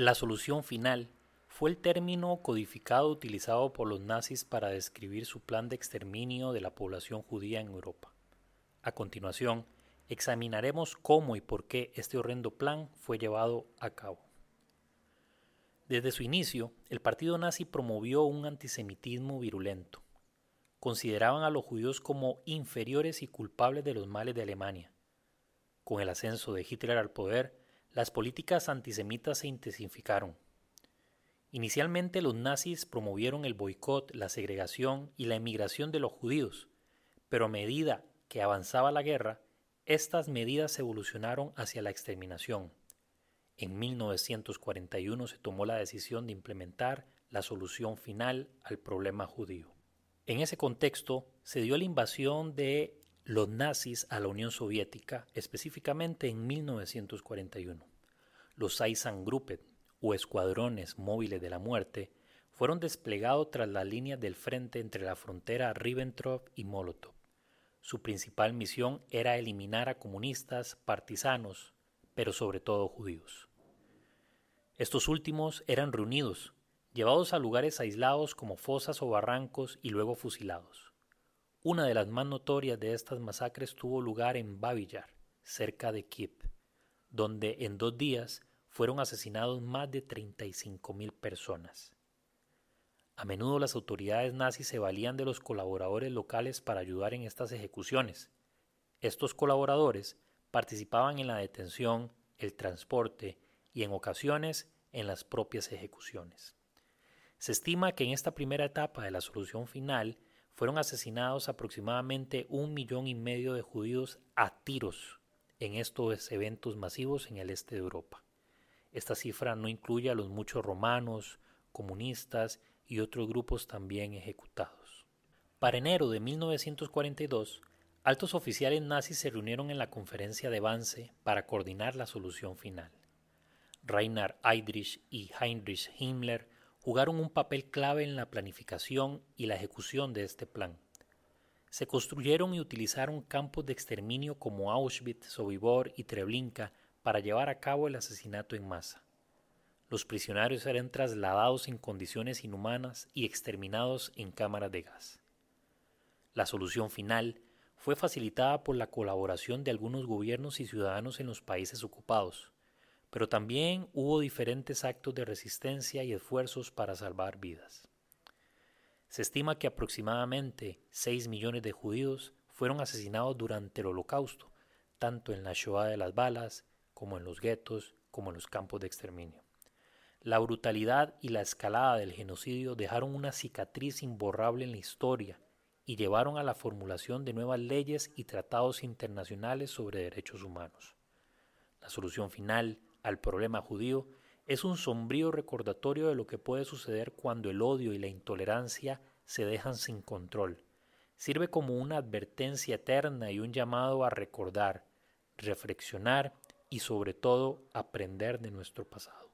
La solución final fue el término codificado utilizado por los nazis para describir su plan de exterminio de la población judía en Europa. A continuación, examinaremos cómo y por qué este horrendo plan fue llevado a cabo. Desde su inicio, el partido nazi promovió un antisemitismo virulento. Consideraban a los judíos como inferiores y culpables de los males de Alemania. Con el ascenso de Hitler al poder, las políticas antisemitas se intensificaron. Inicialmente los nazis promovieron el boicot, la segregación y la emigración de los judíos, pero a medida que avanzaba la guerra, estas medidas evolucionaron hacia la exterminación. En 1941 se tomó la decisión de implementar la solución final al problema judío. En ese contexto se dio la invasión de los nazis a la Unión Soviética, específicamente en 1941. Los Einsatzgruppen, o escuadrones móviles de la muerte, fueron desplegados tras la línea del frente entre la frontera Ribbentrop y Molotov. Su principal misión era eliminar a comunistas, partisanos, pero sobre todo judíos. Estos últimos eran reunidos, llevados a lugares aislados como fosas o barrancos y luego fusilados. Una de las más notorias de estas masacres tuvo lugar en Babillar, cerca de Kiev, donde en dos días fueron asesinados más de 35.000 personas. A menudo las autoridades nazis se valían de los colaboradores locales para ayudar en estas ejecuciones. Estos colaboradores participaban en la detención, el transporte y en ocasiones en las propias ejecuciones. Se estima que en esta primera etapa de la solución final fueron asesinados aproximadamente un millón y medio de judíos a tiros en estos eventos masivos en el este de Europa. Esta cifra no incluye a los muchos romanos, comunistas y otros grupos también ejecutados. Para enero de 1942, altos oficiales nazis se reunieron en la conferencia de Wannsee para coordinar la solución final. Reinhard Heydrich y Heinrich Himmler jugaron un papel clave en la planificación y la ejecución de este plan. Se construyeron y utilizaron campos de exterminio como Auschwitz, Sobibor y Treblinka para llevar a cabo el asesinato en masa. Los prisioneros eran trasladados en condiciones inhumanas y exterminados en cámaras de gas. La solución final fue facilitada por la colaboración de algunos gobiernos y ciudadanos en los países ocupados, pero también hubo diferentes actos de resistencia y esfuerzos para salvar vidas. Se estima que aproximadamente 6 millones de judíos fueron asesinados durante el Holocausto, tanto en la Shoah de las balas, como en los guetos, como en los campos de exterminio. La brutalidad y la escalada del genocidio dejaron una cicatriz imborrable en la historia y llevaron a la formulación de nuevas leyes y tratados internacionales sobre derechos humanos. La solución final al problema judío es un sombrío recordatorio de lo que puede suceder cuando el odio y la intolerancia se dejan sin control. Sirve como una advertencia eterna y un llamado a recordar, reflexionar y sobre todo aprender de nuestro pasado.